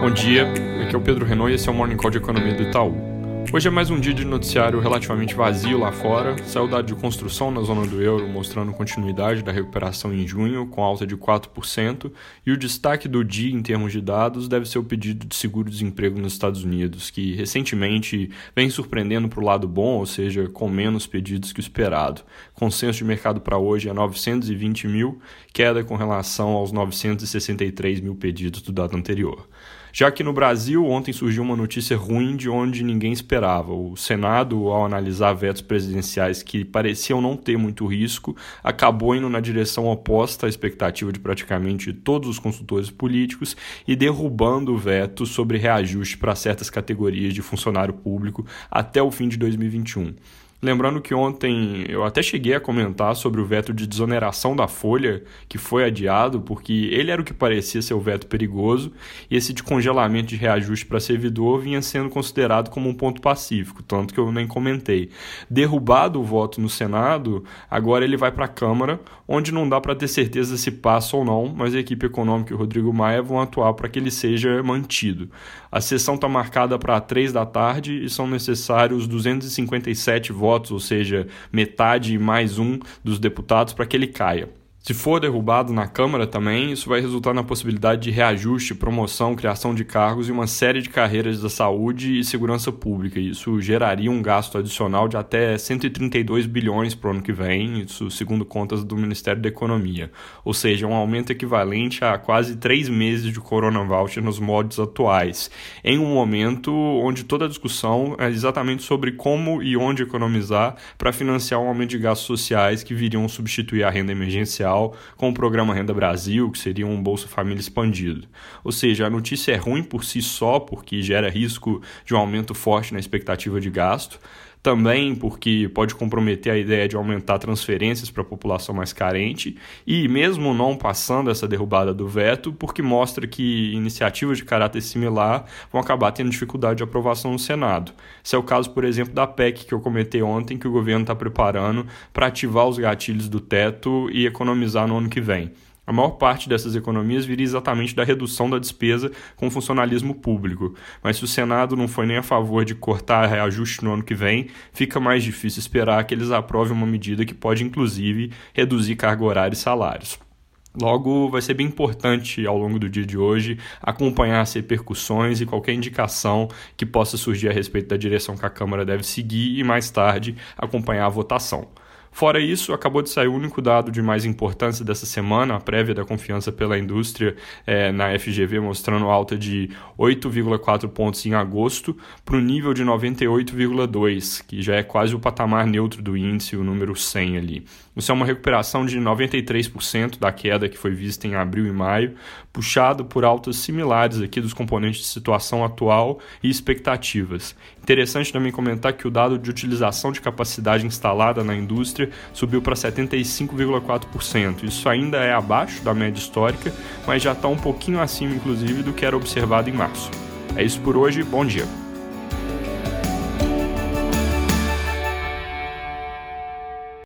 Bom dia, aqui é o Pedro Renault e esse é o Morning Call de Economia do Itaú. Hoje é mais um dia de noticiário relativamente vazio lá fora. Saiu dado de construção na zona do euro, mostrando continuidade da recuperação em junho, com alta de 4%. E o destaque do dia em termos de dados deve ser o pedido de seguro-desemprego nos Estados Unidos, que recentemente vem surpreendendo para o lado bom, ou seja, com menos pedidos que o esperado. Consenso de mercado para hoje é 920 mil, queda com relação aos 963 mil pedidos do dado anterior. Já que no Brasil, ontem surgiu uma notícia ruim de onde ninguém esperava. O Senado, ao analisar vetos presidenciais que pareciam não ter muito risco, acabou indo na direção oposta à expectativa de praticamente todos os consultores políticos e derrubando o veto sobre reajuste para certas categorias de funcionário público até o fim de 2021. Lembrando que ontem eu até cheguei a comentar sobre o veto de desoneração da folha, que foi adiado, porque ele era o que parecia ser o veto perigoso, e esse de congelamento de reajuste para servidor vinha sendo considerado como um ponto pacífico, tanto que eu nem comentei. Derrubado o voto no Senado, agora ele vai para a Câmara, onde não dá para ter certeza se passa ou não, mas a equipe econômica e o Rodrigo Maia vão atuar para que ele seja mantido. A sessão está marcada para 3 da tarde e são necessários 257 votos votos, ou seja, metade mais um dos deputados, para que ele caia. Se for derrubado na Câmara também, isso vai resultar na possibilidade de reajuste, promoção, criação de cargos e uma série de carreiras da saúde e segurança pública. Isso geraria um gasto adicional de até 132 bilhões para o ano que vem, isso segundo contas do Ministério da Economia. Ou seja, um aumento equivalente a quase três meses de Corona Voucher nos moldes atuais, em um momento onde toda a discussão é exatamente sobre como e onde economizar para financiar um aumento de gastos sociais que viriam substituir a renda emergencial com o programa Renda Brasil, que seria um Bolsa Família expandido. Ou seja, a notícia é ruim por si só, porque gera risco de um aumento forte na expectativa de gasto, também porque pode comprometer a ideia de aumentar transferências para a população mais carente, e mesmo não passando essa derrubada do veto, porque mostra que iniciativas de caráter similar vão acabar tendo dificuldade de aprovação no Senado. Esse é o caso, por exemplo, da PEC que eu comentei ontem, que o governo está preparando para ativar os gatilhos do teto e economizar no ano que vem. A maior parte dessas economias viria exatamente da redução da despesa com o funcionalismo público. Mas se o Senado não foi nem a favor de cortar reajuste no ano que vem, fica mais difícil esperar que eles aprovem uma medida que pode, inclusive, reduzir carga horária e salários. Logo, vai ser bem importante ao longo do dia de hoje acompanhar as repercussões e qualquer indicação que possa surgir a respeito da direção que a Câmara deve seguir e mais tarde acompanhar a votação. Fora isso, acabou de sair o único dado de mais importância dessa semana, a prévia da confiança pela indústria é, na FGV, mostrando alta de 8,4 pontos em agosto para o nível de 98,2, que já é quase o patamar neutro do índice, o número 100 ali. Isso é uma recuperação de 93% da queda que foi vista em abril e maio, puxado por altas similares aqui dos componentes de situação atual e expectativas. Interessante também comentar que o dado de utilização de capacidade instalada na subiu para 75,4%. Isso ainda é abaixo da média histórica, mas já está um pouquinho acima, inclusive, do que era observado em março. É isso por hoje, bom dia.